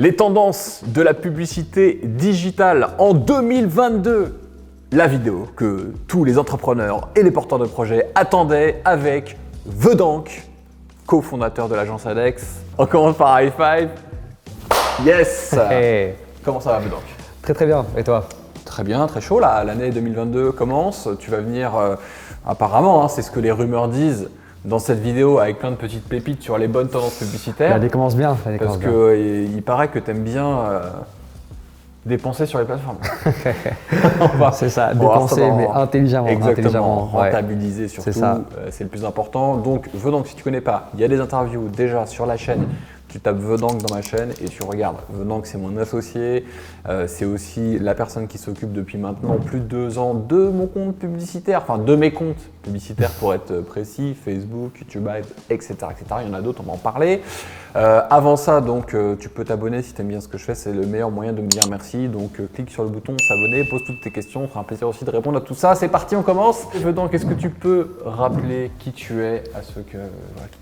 Les tendances de la publicité digitale en 2022. La vidéo que tous les entrepreneurs et les porteurs de projets attendaient avec Vedank, cofondateur de l'agence Adex. On commence par high five. Yes Hey. Comment ça va Vedank Très très bien. Et toi? Très bien, très chaud là. L'année 2022 commence. Tu vas venir, euh, apparemment, hein, c'est ce que les rumeurs disent dans cette vidéo avec plein de petites pépites sur les bonnes tendances publicitaires. L'année commence bien. l'année Parce commence que bien. euh, il paraît que tu aimes bien euh, dépenser sur les plateformes. C'est ça, dépenser dans- mais intelligemment. Exactement, intelligemment, ouais. rentabiliser surtout, C'est ça. euh, c'est le plus important. Donc Vedank, si tu connais pas, il y a des interviews déjà sur la chaîne. Tu tapes Vedank dans ma chaîne et tu regardes. Vedank, c'est mon associé. Euh, c'est aussi la personne qui s'occupe depuis maintenant plus de deux ans de mon compte publicitaire, enfin de mes comptes publicitaires pour être précis, Facebook, YouTube etc., etc. Il y en a d'autres, on va en parler. Euh, avant ça, donc, euh, tu peux t'abonner si tu aimes bien ce que je fais. C'est le meilleur moyen de me dire merci. Donc, clique sur le bouton s'abonner, pose toutes tes questions. Ça fera un plaisir aussi de répondre à tout ça. C'est parti, on commence. Vedank, est-ce que tu peux rappeler qui tu es à ceux qui ne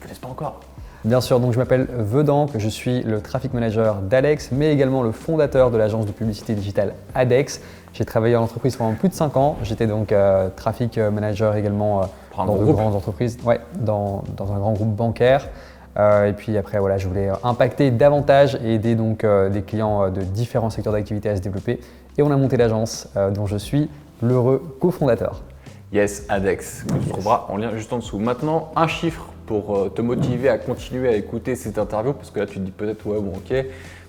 connaissent pas encore? Bien sûr, donc je m'appelle Vedank, je suis le traffic manager d'Alex, mais également le fondateur de l'agence de publicité digitale Adex. J'ai travaillé en entreprise pendant plus de 5 ans. J'étais donc euh, traffic manager également euh, dans de groupe. grandes entreprises, ouais, dans, dans un grand groupe bancaire. Euh, et puis après, voilà, je voulais impacter davantage et aider donc euh, des clients de différents secteurs d'activité à se développer. Et on a monté l'agence dont je suis l'heureux cofondateur. Yes, Adex, que tu trouveras en lien juste en dessous. Maintenant, un chiffre pour euh, te motiver à continuer à écouter cette interview, parce que là, tu te dis peut-être, ouais, bon, ok,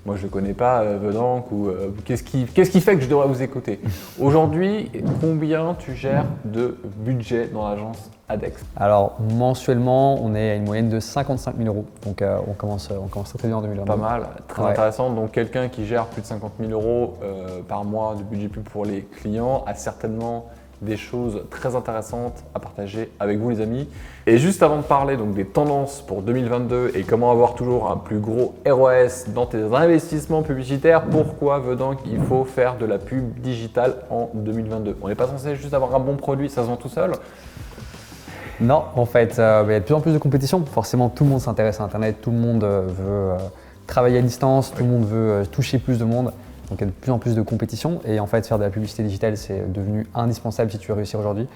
moi je ne connais pas euh, Vedank, ou euh, qu'est-ce qui, qu'est-ce qui fait que je devrais vous écouter? Aujourd'hui, combien tu gères de budget dans l'agence Adex Alors mensuellement, on est à une moyenne de 55 000 euros. Donc euh, on, commence, on commence très bien en 2022. Pas mal, très Ouais. intéressant. Donc, quelqu'un qui gère plus de 50 000 euros par mois de budget pub pour les clients a certainement des choses très intéressantes à partager avec vous, les amis. Et juste avant de parler donc, des tendances pour 2022 et comment avoir toujours un plus gros ROS dans tes investissements publicitaires, pourquoi Vedank il faut faire de la pub digitale en 2022 On n'est pas censé juste avoir un bon produit, ça se vend tout seul? Non, en fait, euh, il y a de plus en plus de compétition. Forcément, tout le monde s'intéresse à Internet, tout le monde euh, veut euh, travailler à distance, tout le monde veut euh, toucher plus de monde. Donc il y a de plus en plus de compétition. Et en fait, faire de la publicité digitale, c'est devenu indispensable si tu veux réussir aujourd'hui.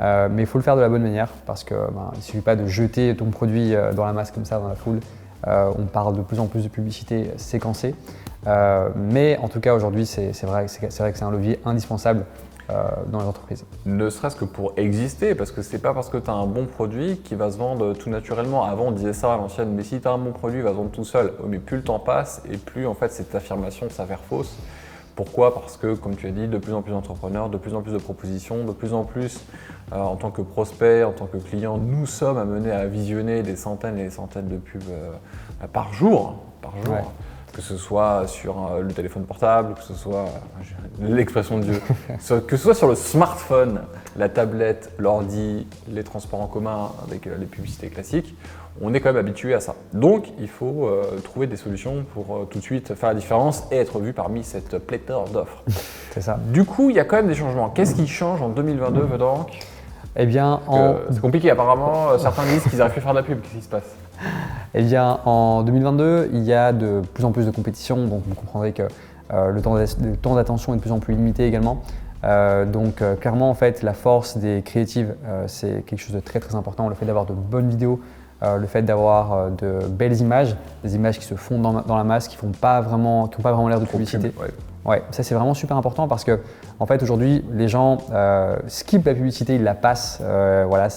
Euh, mais il faut le faire de la bonne manière parce que ben, ne suffit pas de jeter ton produit euh, dans la masse comme ça, dans la foule. Euh, on parle de plus en plus de publicité séquencée. Mais en tout cas, aujourd'hui, c'est vrai, vrai que c'est un levier indispensable dans les entreprises. Ne serait-ce que pour exister, parce que c'est pas parce que tu as un bon produit qui va se vendre tout naturellement. Avant, on disait ça à l'ancienne, mais si tu as un bon produit, il va se vendre tout seul. Oh, Mais plus le temps passe et plus en fait cette affirmation s'avère fausse. Pourquoi? Parce que, comme tu as dit, de plus en plus d'entrepreneurs, de plus en plus de propositions, de plus en plus, euh, en tant que prospect, en tant que client, nous sommes amenés à visionner des centaines et des centaines de pubs euh, par jour. Par jour. Ouais. Que ce soit sur euh, le téléphone portable, que ce soit, euh, l'expression de Dieu, que ce soit sur le smartphone, la tablette, l'ordi, les transports en commun avec euh, les publicités classiques, on est quand même habitué à ça. Donc il faut euh, trouver des solutions pour euh, tout de suite faire la différence et être vu parmi cette pléthore d'offres. C'est ça. Du coup, il y a quand même des changements. Qu'est-ce qui change en 2022, Vedank Eh bien, en, C'est compliqué, apparemment, certains disent qu'ils arrivent plus à faire de la pub. Qu'est-ce qui se passe? Eh bien, en 2022, il y a de plus en plus de compétition, donc vous comprendrez que euh, le temps d'attention est de plus en plus limité également. Euh, donc euh, clairement, en fait, la force des créatives, c'est quelque chose de très très important. Le fait d'avoir de bonnes vidéos, le fait d'avoir de belles images, des images qui se fondent dans, dans la masse, qui font pas vraiment, qui n'ont pas vraiment l'air de publicité. pub, ouais. Ouais, ça c'est vraiment super important parce que en fait aujourd'hui les gens skippent la publicité, ils la passent. Voilà,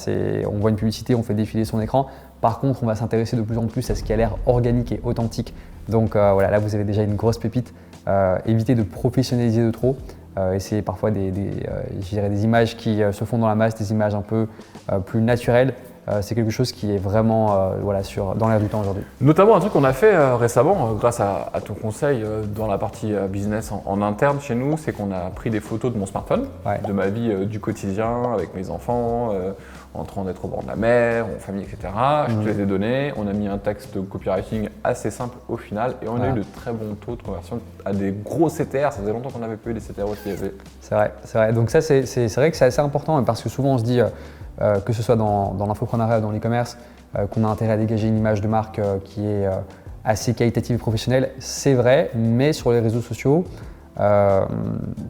on voit une publicité, on fait défiler son écran. Par contre, on va s'intéresser de plus en plus à ce qui a l'air organique et authentique. Donc euh, voilà, là vous avez déjà une grosse pépite. Euh, évitez de professionnaliser de trop. Euh, essayez parfois des, des, euh, je dirais des images qui se font dans la masse, des images un peu plus naturelles. C'est quelque chose qui est vraiment voilà, sur, dans l'air du temps aujourd'hui. Notamment un truc qu'on a fait récemment, grâce à, à ton conseil dans la partie business en, en interne chez nous, c'est qu'on a pris des photos de mon smartphone, Ouais. de ma vie du quotidien avec mes enfants, en train d'être au bord de la mer, en famille, etc. Je Mhm. te les ai donnés, on a mis un texte de copywriting assez simple au final et on a eu de très bons taux de conversion à des gros CTR. Ça faisait longtemps qu'on n'avait pas eu des CTR aussi élevés. C'est vrai, c'est vrai. Donc ça, c'est vrai que c'est assez important parce que souvent on se dit, euh, euh, que ce soit dans, dans l'infoprenariat ou dans l'e-commerce, euh, qu'on a intérêt à dégager une image de marque euh, qui est assez qualitative et professionnelle, c'est vrai, mais sur les réseaux sociaux, euh,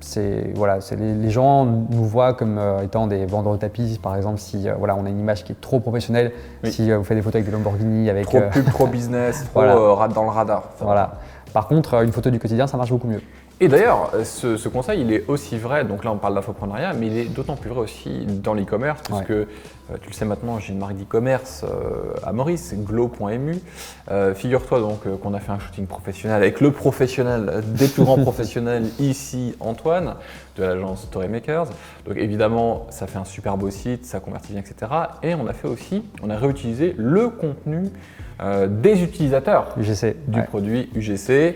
c'est voilà, c'est les, les gens nous voient comme euh, étant des vendeurs de tapis, par exemple, si euh, voilà, on a une image qui est trop professionnelle, Oui. si vous faites des photos avec des Lamborghini, avec Trop pub, trop business, trop Voilà. dans le radar. Voilà. Par contre, une photo du quotidien, ça marche beaucoup mieux. Et d'ailleurs, ce, ce conseil, il est aussi vrai, donc là on parle d'infoprenariat, mais il est d'autant plus vrai aussi dans l'e-commerce, parce Ouais. que euh, tu le sais maintenant, j'ai une marque d'e-commerce euh, à Maurice, glow.mu. Euh, Figure-toi donc qu'on a fait un shooting professionnel avec le professionnel des plus grands professionnels ici, Antoine, de l'agence Storymakers. Donc évidemment, ça fait un super beau site, ça convertit bien, etc. Et on a fait aussi, on a réutilisé le contenu des utilisateurs UGC. du ouais. produit UGC.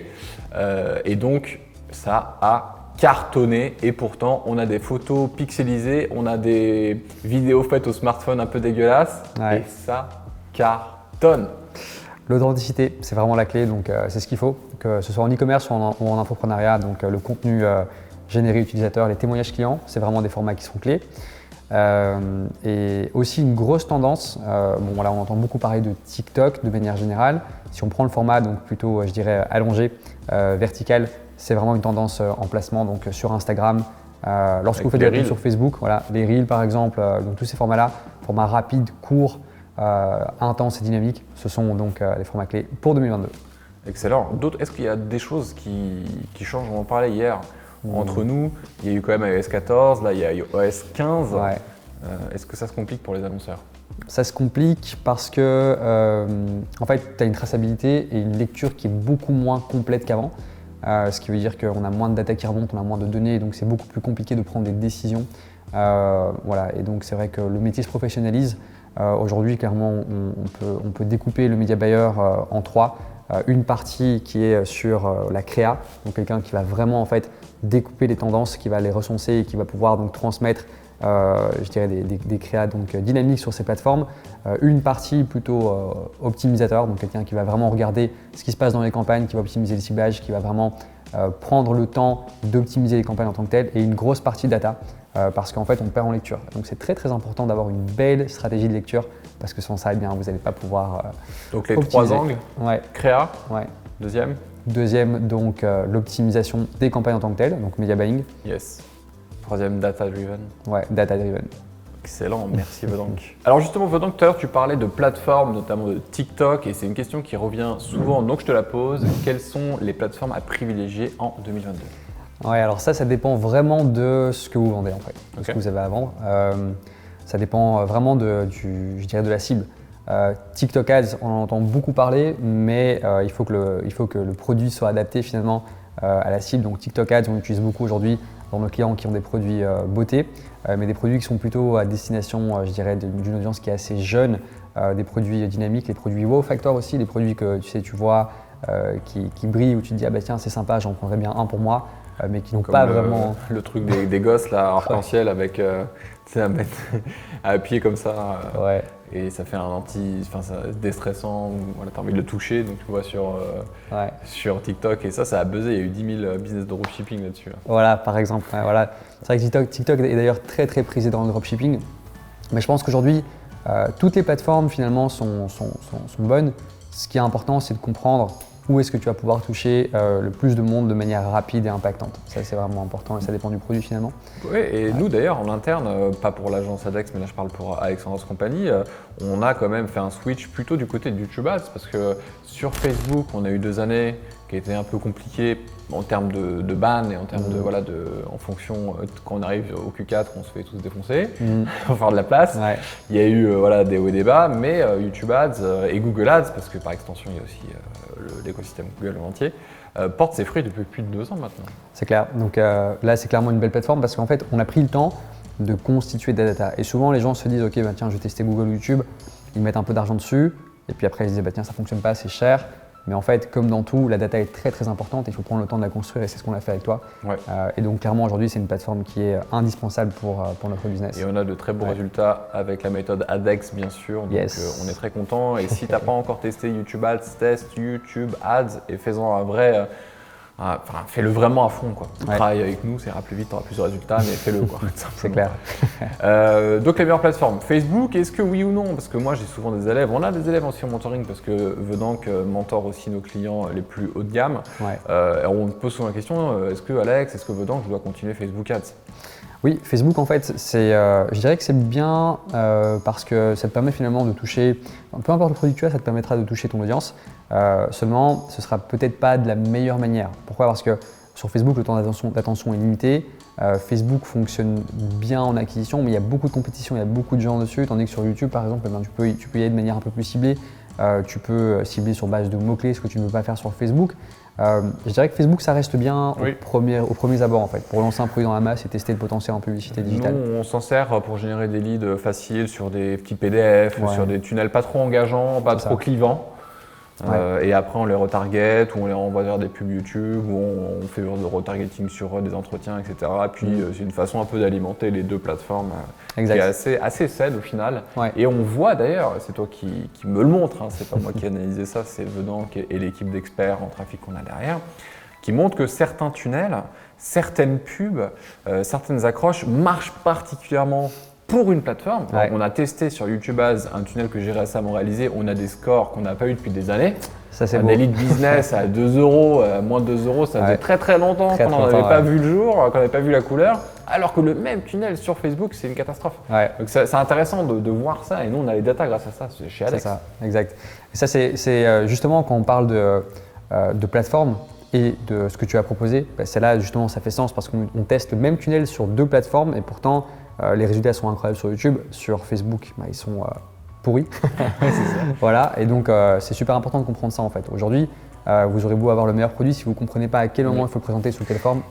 Et donc, ça a cartonné. Et pourtant, on a des photos pixelisées, on a des vidéos faites au smartphone un peu dégueulasses. Ouais. Et ça cartonne. L'authenticité, c'est vraiment la clé, donc euh, c'est ce qu'il faut, que ce soit en e-commerce ou en, ou en infoprenariat. Donc euh, le contenu euh, généré utilisateur, les témoignages clients, c'est vraiment des formats qui sont clés. Et aussi une grosse tendance, bon voilà, on entend beaucoup parler de TikTok de manière générale. Si on prend le format donc plutôt, je dirais, allongé, vertical, c'est vraiment une tendance euh, en placement donc euh, sur Instagram. Euh, lorsque Avec vous faites les de la pub reels. sur Facebook, voilà, les reels par exemple, euh, donc tous ces formats-là, formats rapides, courts, euh, intenses et dynamiques, ce sont donc les formats clés pour 2022. Excellent. D'autres, est-ce qu'il y a des choses qui, qui changent? On en parlait hier. Entre nous, il y a eu quand même iOS 14, là il y a iOS 15. Ouais. Euh, est-ce que ça se complique pour les annonceurs? Ça se complique parce que en fait, tu as une traçabilité et une lecture qui est beaucoup moins complète qu'avant. Euh, ce qui veut dire qu'on a moins de data qui remonte, on a moins de données, donc c'est beaucoup plus compliqué de prendre des décisions. Euh, voilà, et donc c'est vrai que le métier se professionnalise. Euh, Aujourd'hui, clairement, on, peut, on peut découper le media buyer en trois. Une partie qui est sur la créa, donc quelqu'un qui va vraiment en fait découper les tendances, qui va les recenser et qui va pouvoir donc transmettre euh, je dirais des, des, des créas donc, dynamiques sur ces plateformes. Euh, une partie plutôt euh, optimisateur, donc quelqu'un qui va vraiment regarder ce qui se passe dans les campagnes, qui va optimiser le ciblage, qui va vraiment prendre le temps d'optimiser les campagnes en tant que telles, et une grosse partie data, parce qu'en fait on perd en lecture. Donc c'est très très important d'avoir une belle stratégie de lecture, parce que sans ça, eh bien, vous n'allez pas pouvoir... Donc les trois angles, Ouais, créa, ouais. deuxième, Deuxième, donc l'optimisation des campagnes en tant que telles, donc media buying, yes. Troisième, data driven. ouais, data driven. Excellent, merci Vedank. Alors justement Vedank, tout à l'heure tu parlais de plateformes, notamment de TikTok, et c'est une question qui revient souvent, donc je te la pose. Quelles sont les plateformes à privilégier en 2022 Ouais, alors ça, ça dépend vraiment de ce que vous vendez en fait, de ce que vous avez à vendre. Euh, ça dépend euh, vraiment de, du, je dirais de la cible. Euh, TikTok Ads, on en entend beaucoup parler, mais euh, il, faut que le, il faut que le produit soit adapté finalement à la cible. Donc TikTok Ads, on l'utilise beaucoup aujourd'hui dans nos clients qui ont des produits euh, beauté, euh, mais des produits qui sont plutôt à destination, euh, je dirais, d'une audience qui est assez jeune, des produits dynamiques, les produits wow factor aussi, les produits que tu sais, tu vois, qui, brillent, où tu te dis ah bah tiens c'est sympa, j'en prendrais bien un pour moi, mais qui n'ont pas le, vraiment. le truc des, des gosses là, arc-en-ciel avec, euh, tu sais, à mettre, à appuyer comme ça, euh, Ouais, et ça fait un anti, enfin ça déstressant, voilà, t'as envie de le toucher, donc tu vois sur, euh, ouais. sur TikTok, et ça, ça a buzzé, il y a eu 10 000 business de dropshipping là-dessus. là. Voilà, par exemple. ouais, voilà. C'est vrai que TikTok, TikTok est d'ailleurs très très prisé dans le dropshipping. Mais je pense qu'aujourd'hui, euh, toutes les plateformes finalement sont, sont, sont- sont bonnes. Ce qui est important, c'est de comprendre où est-ce que tu vas pouvoir toucher euh, le plus de monde de manière rapide et impactante. Ça, c'est vraiment important et ça dépend du produit finalement. Oui, et nous d'ailleurs en interne, euh, pas pour l'agence ADEX, mais là je parle pour Alexandros Compagnie, euh, on a quand même fait un switch plutôt du côté de YouTube Ads parce que sur Facebook, on a eu deux années qui étaient un peu compliquées en termes de, de ban et en termes de Mhm. voilà de en fonction euh, quand on arrive au Q4, on se fait tous défoncer, Mhm. faut faire de la place. Ouais. Il y a eu euh, voilà des hauts et des bas, mais euh, YouTube Ads et Google Ads parce que par extension il y a aussi l'écosystème Google entier porte ses fruits depuis plus de deux ans maintenant. C'est clair. Donc là, c'est clairement une belle plateforme parce qu'en fait, on a pris le temps de constituer des data. Et souvent, les gens se disent, ok, bah, tiens, je vais tester Google ou YouTube. Ils mettent un peu d'argent dessus. Et puis après, ils se disent, bah, tiens, ça fonctionne pas, c'est cher. Mais en fait, comme dans tout, la data est très très importante. et Il faut prendre le temps de la construire et c'est ce qu'on a fait avec toi. Ouais. Euh, et donc clairement, aujourd'hui, c'est une plateforme qui est indispensable pour, euh, pour notre business. Et on a de très beaux Ouais. résultats avec la méthode ADEX, bien sûr. Donc, Yes. euh, on est très content. Et si tu n'as pas encore testé YouTube Ads, teste YouTube Ads et fais-en un vrai, euh, Enfin, fais-le vraiment à fond. Quoi. Ouais. Travaille avec nous, ça ira plus vite, tu auras plus de résultats, mais fais-le. C'est clair. Euh, donc les meilleures plateformes, Facebook, est-ce que oui ou non? Parce que moi j'ai souvent des élèves, on a des élèves aussi en mentoring parce que Vedank euh, mentor aussi nos clients les plus haut de gamme. Ouais. Euh, on me pose souvent la question, euh, est-ce que Alex, est-ce que Vedank, je dois continuer Facebook Ads? Oui, Facebook en fait, c'est, euh, je dirais que c'est bien euh, parce que ça te permet finalement de toucher, peu importe le produit que tu as, ça te permettra de toucher ton audience. Euh, seulement, ce sera peut-être pas de la meilleure manière. Pourquoi? Parce que sur Facebook, le temps d'attention, est limité. Facebook fonctionne bien en acquisition, mais il y a beaucoup de compétition, il y a beaucoup de gens dessus. Tandis que sur YouTube, par exemple, eh ben, tu, peux, tu peux y aller de manière un peu plus ciblée. Tu peux cibler sur base de mots-clés, ce que tu ne peux pas faire sur Facebook. Euh, je dirais que Facebook, ça reste bien Oui. au premier, aux premiers abords en fait, pour lancer un produit dans la masse et tester le potentiel en publicité digitale. Nous, on s'en sert pour générer des leads faciles sur des petits PDF, Ouais. sur des tunnels pas trop engageants, pas trop ça. clivants. Euh, et après, on les retarget ou on les renvoie vers des pubs YouTube ou on, on fait de retargeting sur euh, des entretiens, etc. Et puis, Mm. euh, c'est une façon un peu d'alimenter les deux plateformes euh, qui est assez, assez saine au final. Ouais. Et on voit d'ailleurs, c'est toi qui, qui me le montre, hein, c'est pas moi qui ai analysé ça, c'est Vedank et, l'équipe d'experts en trafic qu'on a derrière, qui montrent que certains tunnels, certaines pubs, certaines accroches marchent particulièrement pour une plateforme. Ouais. On a testé sur YouTube Ads un tunnel que j'ai récemment réalisé, on a des scores qu'on n'a pas eu depuis des années. Ça c'est Un beau. de business à 2 euros, à moins de 2 euros, ça faisait Ouais. très très longtemps qu'on très n'en avait longtemps, pas ouais. vu le jour, qu'on n'avait pas vu la couleur, alors que le même tunnel sur Facebook, c'est une catastrophe. Ouais. Donc c'est c'est intéressant de, de voir ça, et nous on a les datas grâce à ça, c'est chez C'est Alex. ça, exact. Et ça, c'est c'est, euh, justement quand on parle de, euh, de plateforme et de ce que tu as proposé, bah, c'est là justement ça fait sens parce qu'on on teste le même tunnel sur deux plateformes et pourtant euh, les résultats sont incroyables sur YouTube. Sur Facebook, bah, ils sont euh, pourris. voilà, et donc euh, c'est super important de comprendre ça en fait. Aujourd'hui, euh, vous aurez beau avoir le meilleur produit, si vous ne comprenez pas à quel moment il faut le présenter, sous quelle forme,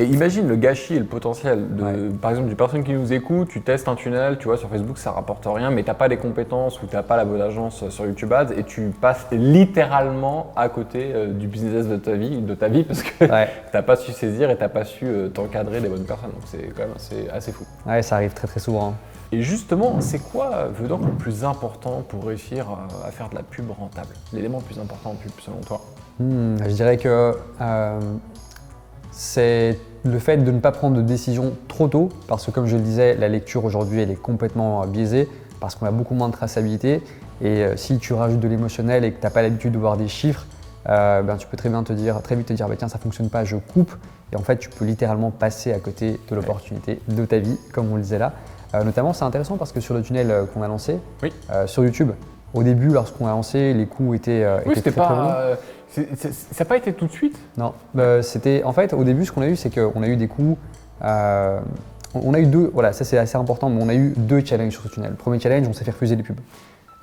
Et imagine le gâchis et le potentiel de, Ouais. par exemple, d'une personne qui nous écoute, tu testes un tunnel, tu vois, sur Facebook ça rapporte rien, mais t'as pas les compétences ou t'as pas la bonne agence sur YouTube Ads et tu passes littéralement à côté euh, du business de ta vie, de ta vie parce que ouais, t'as pas su saisir et t'as pas su euh, t'encadrer les bonnes personnes. Donc c'est quand même assez, assez fou. ouais, ça arrive très très souvent. hein. Et justement, c'est quoi, euh, Vedank, le plus important pour réussir euh, à faire de la pub rentable? L'élément le plus important en pub selon toi? Hmm, je dirais que euh, c'est le fait de ne pas prendre de décision trop tôt, parce que comme je le disais, la lecture aujourd'hui elle est complètement euh, biaisée, parce qu'on a beaucoup moins de traçabilité. Et euh, si tu rajoutes de l'émotionnel et que tu n'as pas l'habitude de voir des chiffres, euh, ben, tu peux très bien te dire, très vite te dire, bah, tiens, ça fonctionne pas, je coupe. Et en fait, tu peux littéralement passer à côté de l'opportunité de ta vie, comme on le disait là. Euh, notamment, c'est intéressant parce que sur le tunnel qu'on a lancé, Oui. euh, sur YouTube, au début, lorsqu'on a lancé, les coûts étaient, Oui, étaient c'était très, très longs. Ça n'a pas été tout de suite? Non, euh, c'était en fait au début ce qu'on a eu c'est qu'on a eu des coûts. euh, on on a eu deux, voilà, ça c'est assez important, mais on a eu deux challenges sur ce tunnel. Le premier challenge, on s'est fait refuser les pubs.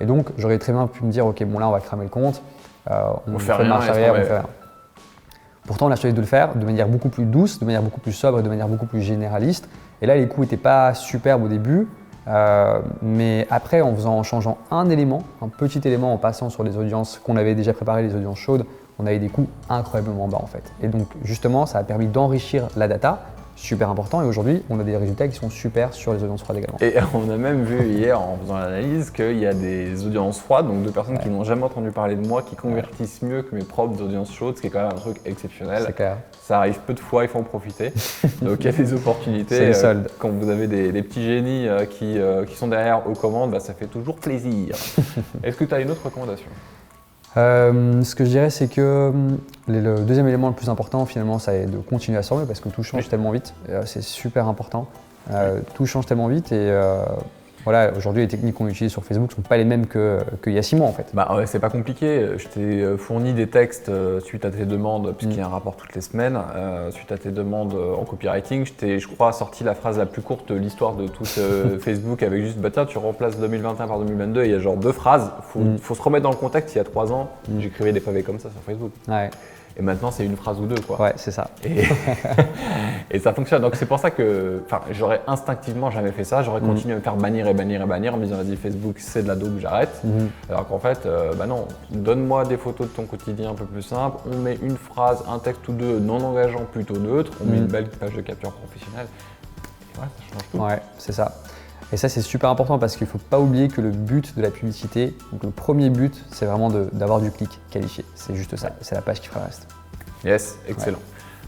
Et donc j'aurais très bien pu me dire, ok, bon là on va cramer le compte, euh, on, fait fait rien, marche arrière, on fait rien. Pourtant on a choisi de le faire de manière beaucoup plus douce, de manière beaucoup plus sobre, et de manière beaucoup plus généraliste. Et là les coûts n'étaient pas superbes au début, euh, mais après en faisant, en changeant un élément, un petit élément, en passant sur les audiences qu'on avait déjà préparées, les audiences chaudes, on avait des coûts incroyablement bas en fait. Et donc justement, ça a permis d'enrichir la data, super important. Et aujourd'hui, on a des résultats qui sont super sur les audiences froides également. Et on a même vu hier en faisant l'analyse qu'il y a des audiences froides, donc de personnes qui n'ont jamais entendu parler de moi, qui convertissent mieux que mes propres audiences chaudes, ce qui est quand même un truc exceptionnel. C'est clair. Ça arrive peu de fois, il faut en profiter. Donc il y a des opportunités. C'est Euh. Quand vous avez des, des petits génies euh, qui, euh, qui sont derrière aux commandes, bah, ça fait toujours plaisir. Est-ce que tu as une autre recommandation? Euh, ce que je dirais, c'est que hum, le deuxième élément le plus important, finalement, ça est de continuer à se former parce que tout change Oui. tellement vite. Euh, c'est super important. Euh, Tout change tellement vite et euh, voilà, aujourd'hui, les techniques qu'on utilise sur Facebook ne sont pas les mêmes que- qu'il y a six mois en fait. Bah ouais, c'est pas compliqué. Je t'ai euh, fourni des textes euh, suite à tes demandes, puisqu'il y a un rapport toutes les semaines. Euh, suite à tes demandes en copywriting, je t'ai, je crois, sorti la phrase la plus courte de l'histoire de tout euh, Facebook avec juste bah tiens, tu remplaces 2021 par 2022 et il y a genre deux phrases. Faut, Mm. faut se remettre dans le contexte. Il y a trois ans, Mm. j'écrivais des pavés comme ça sur Facebook. Ouais, Et maintenant, c'est une phrase ou deux, quoi. ouais c'est ça. Et, et ça fonctionne. Donc c'est pour ça que, j'aurais instinctivement jamais fait ça. J'aurais Mm. continué à me faire bannir et bannir et bannir en me disant vas-y Facebook c'est de la dope, j'arrête. Mhm. Alors qu'en fait, euh, bah non, donne-moi des photos de ton quotidien un peu plus simple. On met une phrase, un texte ou deux non engageant plutôt neutre. On met Mm. une belle page de capture professionnelle. Et voilà, ça change tout. Ouais, c'est ça. Et ça, c'est super important parce qu'il ne faut pas oublier que le but de la publicité, donc le premier but, c'est vraiment d'avoir du clic qualifié. C'est juste ça. C'est la page qui fera le reste. Yes, excellent.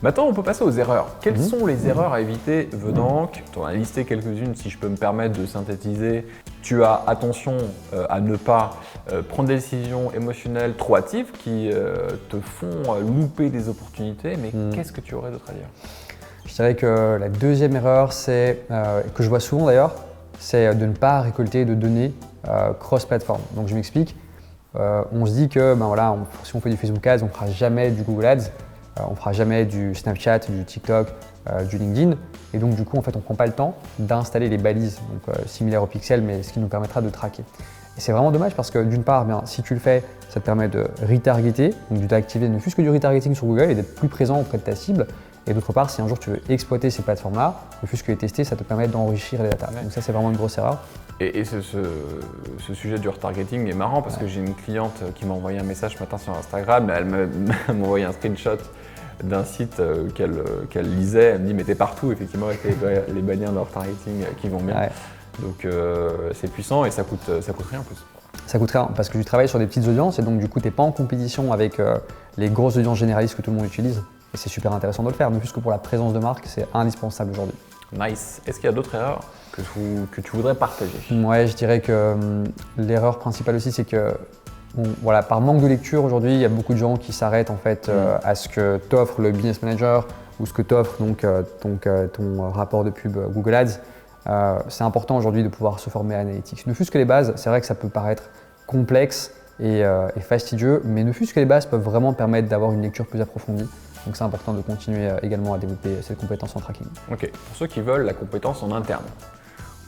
Maintenant, on peut passer aux erreurs. Quelles Mhm. sont les erreurs à éviter venant Tu en as listé quelques-unes, si je peux me permettre de synthétiser. Tu as attention euh, à ne pas euh, prendre des décisions émotionnelles trop hâtives qui euh, te font louper des opportunités, mais Mhm. qu'est-ce que tu aurais d'autre à dire? Je dirais que la deuxième erreur, c'est, que je vois souvent d'ailleurs, c'est de ne pas récolter de données euh, cross-platform. Donc je m'explique. Euh, on se dit que ben si on fait du Facebook Ads, on ne fera jamais du Google Ads, euh, on ne fera jamais du Snapchat, du TikTok, euh, du LinkedIn. Et donc du coup, en fait, on ne prend pas le temps d'installer les balises, euh, similaires au pixel, mais ce qui nous permettra de traquer. Et c'est vraiment dommage parce que d'une part, bien, si tu le fais, ça te permet de retargeter, donc d'activer ne fût-ce que du retargeting sur Google et d'être plus présent auprès de ta cible. Et d'autre part, si un jour tu veux exploiter ces plateformes-là, ne fût-ce que les tester, ça te permet d'enrichir les data. Ouais. Donc ça, c'est vraiment une grosse erreur. Et, et ce, ce- ce sujet du retargeting est marrant parce que j'ai une cliente qui m'a envoyé un message ce matin sur Instagram. Elle m'a elle m'a envoyé un screenshot d'un site euh, qu'elle euh, qu'elle lisait. Elle me dit Mais t'es partout, effectivement, avec les, les bannières de retargeting qui vont bien. Ouais. Donc euh, c'est puissant et ça coûte, ça coûte rien en plus. Ça coûte rien parce que tu travailles sur des petites audiences et donc du coup, tu n'es pas en compétition avec euh, les grosses audiences généralistes que tout le monde utilise. Et c'est super intéressant de le faire, mais plus que pour la présence de marque, c'est indispensable aujourd'hui. Nice. Est-ce qu'il y a d'autres erreurs que tu, que tu voudrais partager? Ouais, je dirais que hum, l'erreur principale aussi, c'est que voilà, par manque de lecture aujourd'hui, il y a beaucoup de gens qui s'arrêtent en fait euh, à ce que t'offre le business manager ou ce que t'offre donc, euh, euh, ton rapport de pub Google Ads. C'est important aujourd'hui de pouvoir se former à Analytics. Ne fût-ce que les bases, c'est vrai que ça peut paraître complexe et, et fastidieux, mais ne fût-ce que les bases peuvent vraiment permettre d'avoir une lecture plus approfondie. Donc c'est important de continuer euh, également à développer cette compétence en tracking. Ok. Pour ceux qui veulent la compétence en interne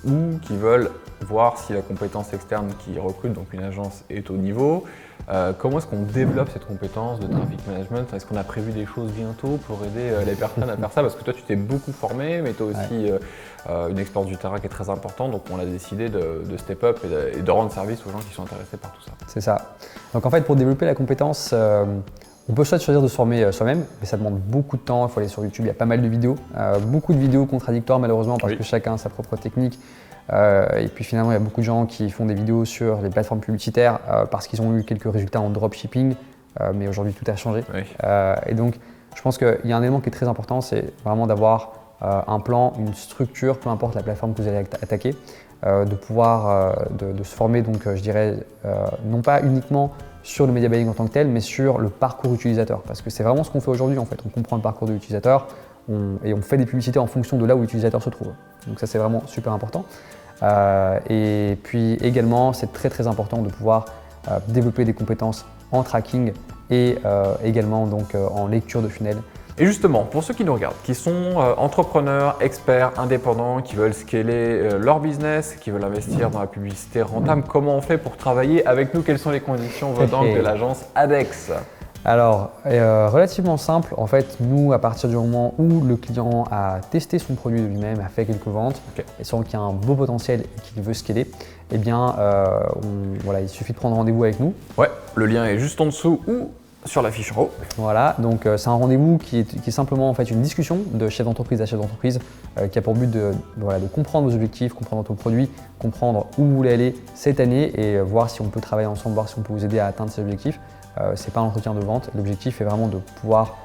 ou qui veulent voir si la compétence externe qui recrute, donc une agence, est au niveau, euh, comment est-ce qu'on développe cette compétence de traffic management? Est-ce qu'on a prévu des choses bientôt pour aider euh, les personnes à faire ça? Parce que toi, tu t'es beaucoup formé, mais tu as aussi euh, euh, une expérience du terrain qui est très importante, donc on a décidé de, de step up et de, et de rendre service aux gens qui sont intéressés par tout ça. C'est ça. Donc en fait, pour développer la compétence, euh, on peut soit choisir de se former euh, soi-même, mais ça demande beaucoup de temps. Il faut aller sur YouTube, il y a pas mal de vidéos, euh, beaucoup de vidéos contradictoires malheureusement parce Oui. que chacun a sa propre technique. Euh, et puis finalement, il y a beaucoup de gens qui font des vidéos sur les plateformes publicitaires euh, parce qu'ils ont eu quelques résultats en dropshipping, mais aujourd'hui tout a changé. Oui. Et donc, je pense qu'il y a un élément qui est très important, c'est vraiment d'avoir un plan, une structure, peu importe la plateforme que vous allez atta- attaquer, de pouvoir de, de se former, donc je dirais, non pas uniquement sur le media buying en tant que tel, mais sur le parcours utilisateur. Parce que c'est vraiment ce qu'on fait aujourd'hui en fait. On comprend le parcours de l'utilisateur et on fait des publicités en fonction de là où l'utilisateur se trouve. Donc ça c'est vraiment super important. Euh, et puis également, c'est très très important de pouvoir euh, développer des compétences en tracking et euh, également donc en lecture de funnel. Et justement, pour ceux qui nous regardent, qui sont euh, entrepreneurs, experts, indépendants, qui veulent scaler euh, leur business, qui veulent investir dans la publicité rentable, comment on fait pour travailler avec nous? Quelles sont les conditions? Venant de l'agence ADEX. Alors, euh, relativement simple, en fait, nous, à partir du moment où le client a testé son produit de lui-même, a fait quelques ventes, et sent qu'il y a un beau potentiel et qu'il veut scaler, eh bien, euh, on- voilà, il suffit de prendre rendez-vous avec nous. Ouais, le lien est juste en dessous ou sur la fiche en haut. Voilà, donc euh, c'est un rendez-vous qui est, simplement en fait une discussion de chef d'entreprise à chef d'entreprise euh, qui a pour but de, voilà, de comprendre vos objectifs, comprendre votre produit, comprendre où vous voulez aller cette année et euh, voir si on peut travailler ensemble, voir si on peut vous aider à atteindre ces objectifs. Euh, c'est pas un entretien de vente, l'objectif est vraiment de pouvoir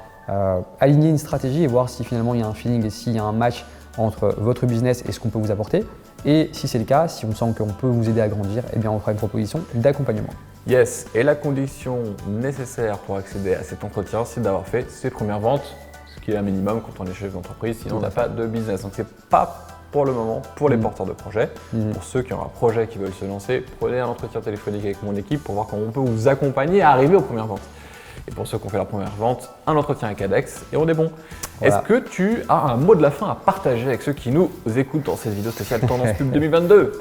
aligner une stratégie et voir si finalement il y a un feeling et s'il y a un match entre votre business et ce qu'on peut vous apporter. Et si c'est le cas, si on sent qu'on peut vous aider à grandir, eh bien on fera une proposition d'accompagnement. Yes, et la condition nécessaire pour accéder à cet entretien, c'est d'avoir fait ses premières ventes, ce qui est un minimum quand on est chef d'entreprise, sinon on n'a pas de business. Donc c'est pas pour le moment pour les Mhm. porteurs de projets. Mhm. Pour ceux qui ont un projet qui veulent se lancer, prenez un entretien téléphonique avec mon équipe pour voir comment on peut vous accompagner à arriver aux premières ventes. Et pour ceux qui ont fait leur première vente, un entretien avec ADEX et on est bon. Voilà. Est-ce que tu as un mot de la fin à partager avec ceux qui nous écoutent dans cette vidéo spéciale Tendance Pub 2022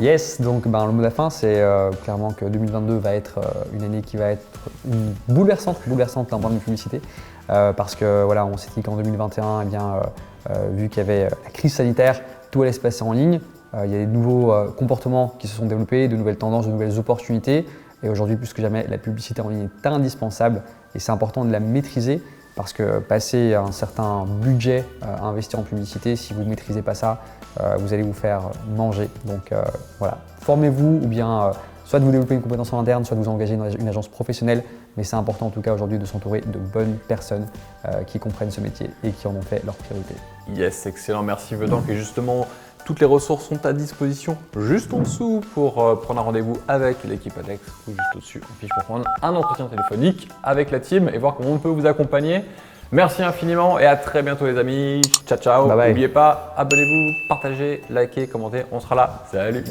Yes, donc ben, le mot de la fin, c'est euh, clairement que 2022 va être euh, une année qui va être une bouleversante, bouleversante d'un point de publicité, euh, parce que voilà, on s'est dit qu'en 2021, eh vu qu'il y avait la crise sanitaire, tout allait se passer en ligne. Il y a des nouveaux comportements qui se sont développés, de nouvelles tendances, de nouvelles opportunités. Et aujourd'hui, plus que jamais, la publicité en ligne est indispensable et c'est important de la maîtriser parce que passer un certain budget euh, à investir en publicité, si vous ne maîtrisez pas ça, euh, vous allez vous faire manger. Donc euh, voilà, formez-vous ou bien soit de vous développer une compétence en interne, soit de vous engager dans une agence professionnelle. Mais c'est important en tout cas aujourd'hui de s'entourer de bonnes personnes qui comprennent ce métier et qui en ont fait leur priorité. Yes, excellent, merci Vedank. Et justement, toutes les ressources sont à disposition juste en dessous pour euh, prendre un rendez-vous avec l'équipe ADEX ou juste au-dessus en fiche pour prendre un entretien téléphonique avec la team et voir comment on peut vous accompagner. Merci infiniment et à très bientôt les amis. Ciao ciao. N'oubliez pas, abonnez-vous, partagez, likez, commentez. On sera là. Salut.